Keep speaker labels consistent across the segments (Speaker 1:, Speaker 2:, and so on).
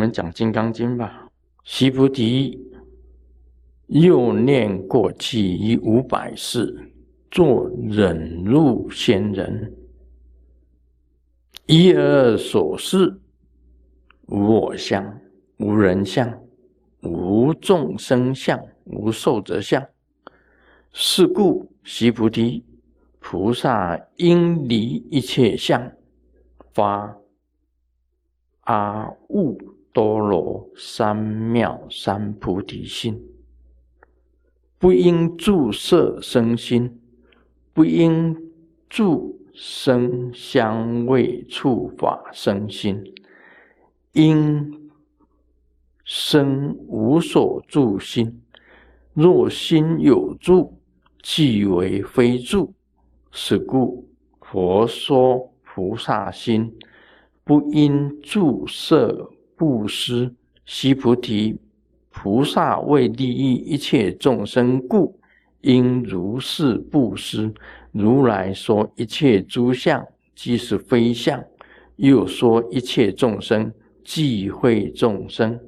Speaker 1: 我们讲《金刚经》吧。须菩提，又念过去于五百世，作忍辱仙人，一而所示，无我相，无人相，无众生相，无寿者相。是故，须菩提，菩萨应离一切相，发阿耨多罗三藐三菩提心，不应住色生心，不应住声香味触法生心，应生无所住心。若心有住，即为非住，是故佛说菩萨心，不应住色布施。悉菩提，菩萨为利益一切众生故，应如是布施。如来说一切诸相，即是非相；又说一切众生，即会众生。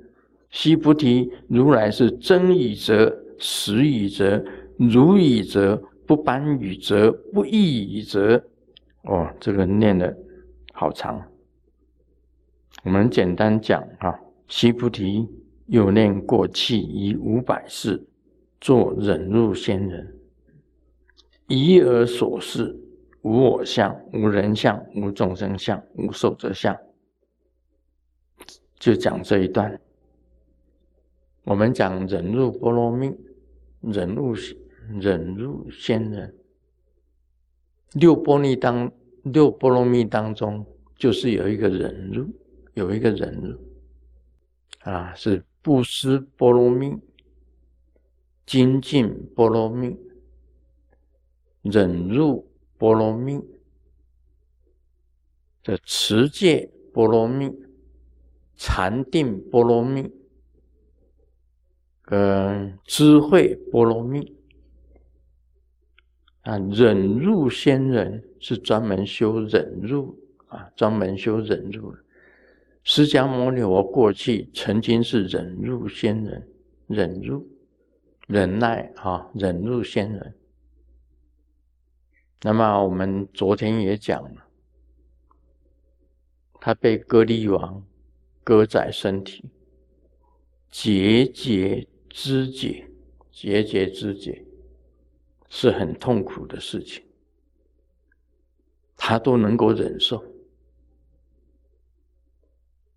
Speaker 1: 悉菩提，如来是真语者，实语者。如语则不般语则不异语则，哦，这个念的好长。我们简单讲啊，须菩提又念过去以五百世，作忍辱仙人，一而所示，无我相，无人相，无众生相，无寿者相。就讲这一段。我们讲忍辱波罗蜜，忍辱。忍辱仙人，六波罗蜜当六波罗蜜当中，就是有一个忍辱，有一个忍辱啊，是布施波罗蜜、精进波罗蜜、忍辱波罗蜜的持戒波罗蜜、禅定波罗蜜嗯智慧波罗蜜。啊，忍辱仙人是专门修忍辱啊，专门修忍辱的。释迦牟尼佛过去曾经是忍辱仙人，忍辱、忍耐啊，忍辱仙人。那么我们昨天也讲了，他被割利王割宰身体，节节肢解，节节肢解。是很痛苦的事情，他都能够忍受，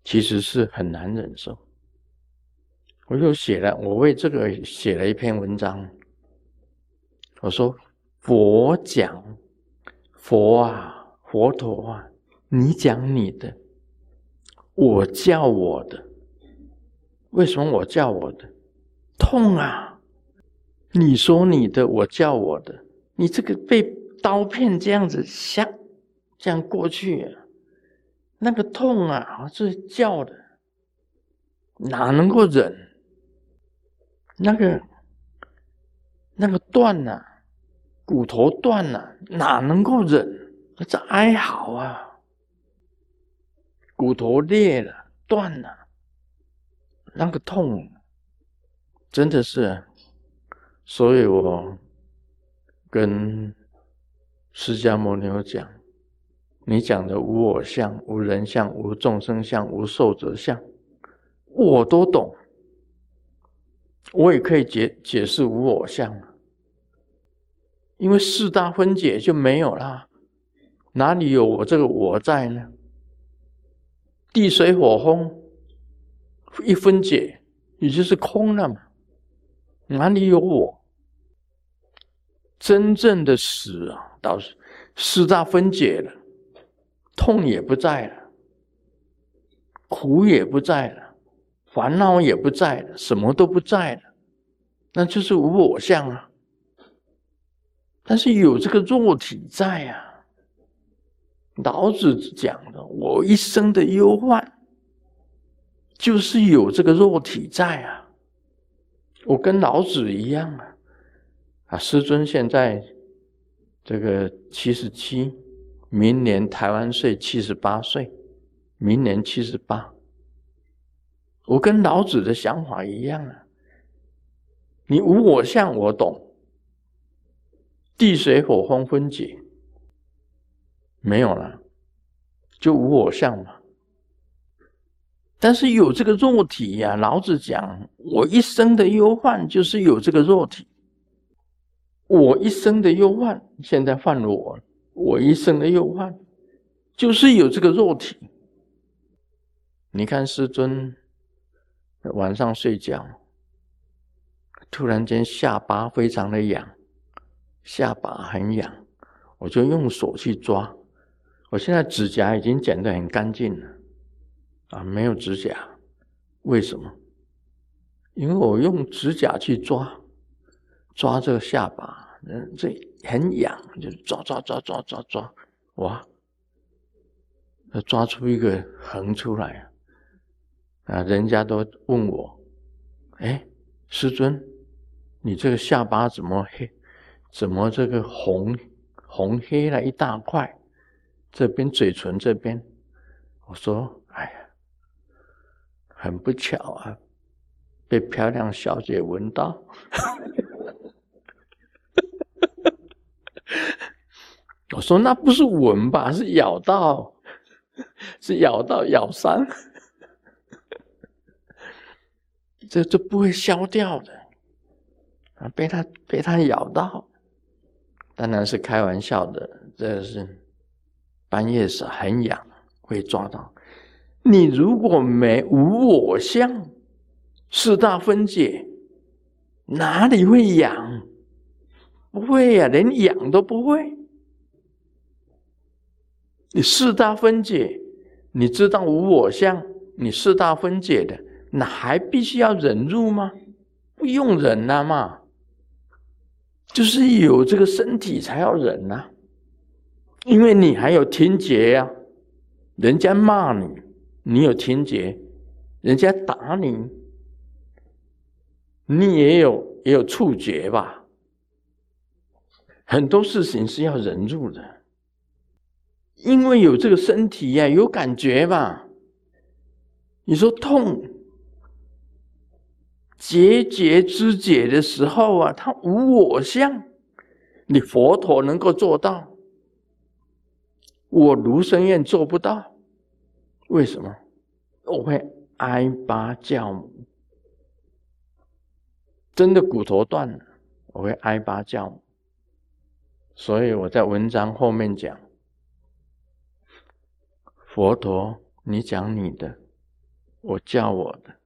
Speaker 1: 其实是很难忍受。我就写了，我为这个写了一篇文章。我说：“佛讲，佛啊，佛陀啊，你讲你的，我叫我的。为什么我叫我的？痛啊！”你说你的，我叫我的。你这个被刀片这样子像这样过去，那个痛啊，是叫的，哪能够忍？那个那个断呐，骨头断了，哪能够忍？这哀嚎啊，骨头裂了，断了，那个痛，真的是。所以我跟释迦牟尼讲：“你讲的无我相、无人相、无众生相、无寿者相，我都懂。我也可以解解释无我相因为四大分解就没有了，哪里有我这个我在呢？地水火风一分解，也就是空了嘛。”哪里有我？真正的死啊，倒是四大分解了，痛也不在了，苦也不在了，烦恼也不在了，什么都不在了，那就是无我相啊。但是有这个肉体在啊。老子讲的，我一生的忧患，就是有这个肉体在啊。我跟老子一样啊！啊，师尊现在这个七十七，明年台湾岁七十八岁，明年七十八。我跟老子的想法一样啊。你无我相，我懂。地水火风分解没有了，就无我相嘛。但是有这个肉体呀，老子讲，我一生的忧患就是有这个肉体。我一生的忧患，现在犯了我，我一生的忧患就是有这个肉体。你看师尊晚上睡觉，突然间下巴非常的痒，下巴很痒，我就用手去抓。我现在指甲已经剪得很干净了。啊，没有指甲，为什么？因为我用指甲去抓，抓这个下巴，嗯，这很痒，就抓抓抓抓抓抓，哇，抓出一个横出来啊！人家都问我，哎，师尊，你这个下巴怎么黑？怎么这个红红黑了一大块？这边嘴唇这边，我说，哎呀。很不巧啊，被漂亮小姐闻到。我说那不是闻吧，是咬到，是咬到咬伤，这这不会消掉的啊！被他被他咬到，当然是开玩笑的。这是半夜时很痒，会抓到。你如果没无我相，四大分解，哪里会痒？不会呀，连痒都不会。你四大分解，你知道无我相，你四大分解的，那还必须要忍住吗？不用忍了嘛，就是有这个身体才要忍呐，因为你还有听觉呀，人家骂你。你有听觉，人家打你，你也有也有触觉吧？很多事情是要忍住的，因为有这个身体呀，有感觉吧？你说痛，结节肢解的时候啊，它无我相，你佛陀能够做到，我卢生愿做不到。为什么我会挨巴叫母？真的骨头断了，我会挨巴叫母。所以我在文章后面讲，佛陀，你讲你的，我叫我的，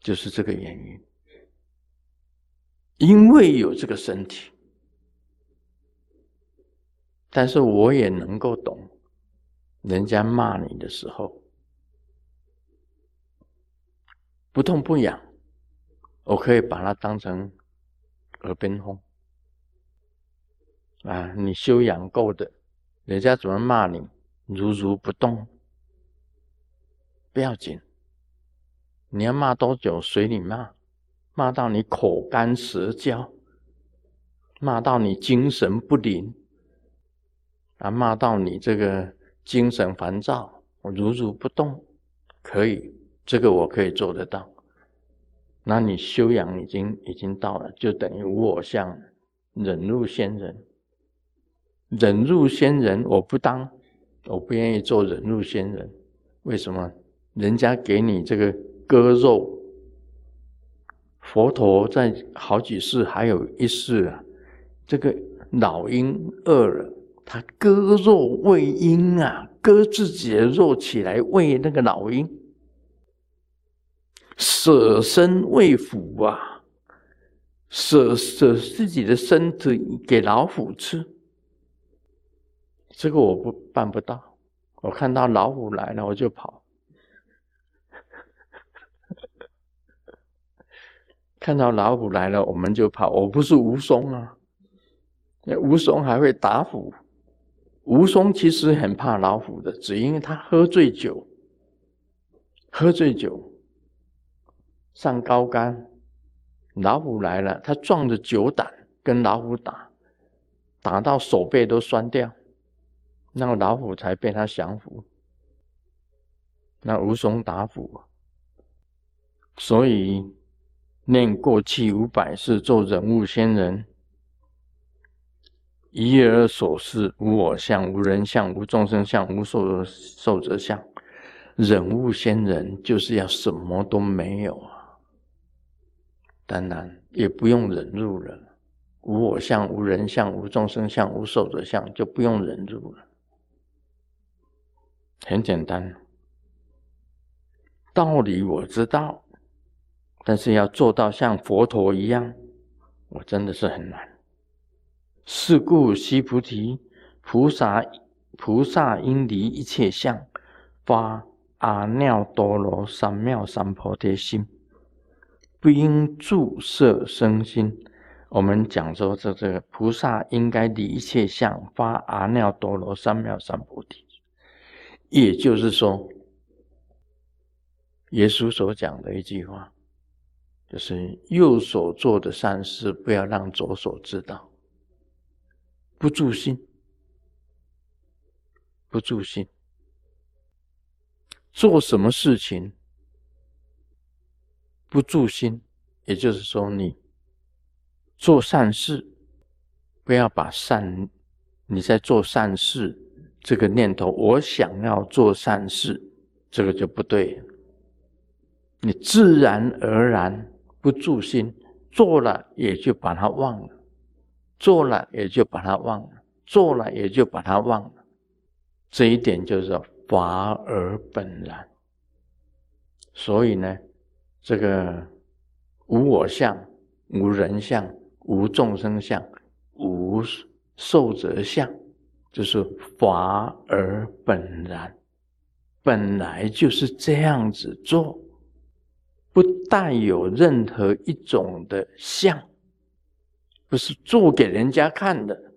Speaker 1: 就是这个原因。因为有这个身体，但是我也能够懂。人家骂你的时候，不痛不痒，我可以把它当成耳边风啊！你修养够的，人家怎么骂你，如如不动，不要紧。你要骂多久，随你骂，骂到你口干舌焦，骂到你精神不灵，啊，骂到你这个。精神烦躁，我如如不动，可以，这个我可以做得到。那你修养已经已经到了，就等于我相，忍入仙人。忍入仙人，我不当，我不愿意做忍入仙人。为什么？人家给你这个割肉，佛陀在好几世，还有一世啊，这个老鹰饿了。他割肉喂鹰啊，割自己的肉起来喂那个老鹰，舍身喂虎啊，舍舍自己的身体给老虎吃。这个我不办不到，我看到老虎来了我就跑，看到老虎来了我们就跑。我不是吴松啊，吴松还会打虎。吴松其实很怕老虎的，只因为他喝醉酒，喝醉酒上高杆，老虎来了，他壮着酒胆跟老虎打，打到手背都酸掉，那老虎才被他降服。那无从打虎。所以念过去五百世做人物仙人，一而所示无我相、无人相、无众生相、无受受者相。人物仙人就是要什么都没有啊，当然也不用忍入了，无我相、无人相、无众生相、无受者相，就不用忍入了，很简单。道理我知道，但是要做到像佛陀一样，我真的是很难。是故，悉菩提菩萨菩萨应离一切相，发。阿耨多罗三藐三菩提心，不应住色生心。我们讲说，这这个菩萨应该离一切相，发阿耨多罗三藐三菩提。也就是说，耶稣所讲的一句话，就是右手做的善事，不要让左手知道。不住心，不住心。做什么事情不住心，也就是说，你做善事，不要把善你在做善事这个念头，我想要做善事，这个就不对。你自然而然不住心，做了也就把它忘了，做了也就把它忘了，做了也就把它忘了。这一点就是。法而本然，所以呢，这个无我相、无人相、无众生相、无寿者相，就是法而本然，本来就是这样子做，不带有任何一种的相，不是做给人家看的，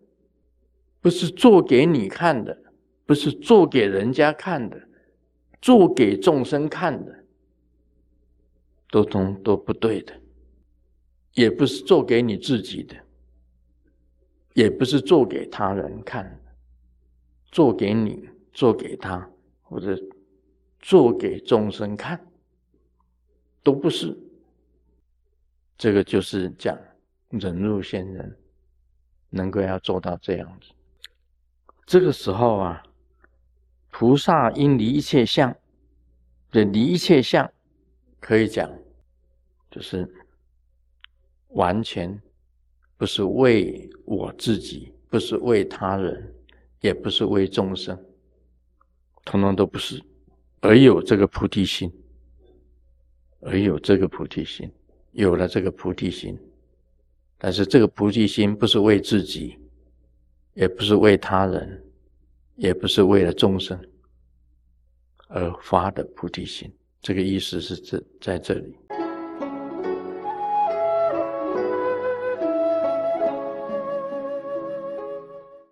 Speaker 1: 不是做给你看的。不是做给人家看的，做给众生看的，都通都不对的，也不是做给你自己的，也不是做给他人看的，做给你，做给他，或者做给众生看，都不是。这个就是讲忍辱仙人能够要做到这样子，这个时候啊。菩萨应离一切相，这离一切相，可以讲，就是完全不是为我自己，不是为他人，也不是为众生，统统都不是，而有这个菩提心，而有这个菩提心，有了这个菩提心，但是这个菩提心不是为自己，也不是为他人。也不是为了众生而发的菩提心，这个意思是这在这里。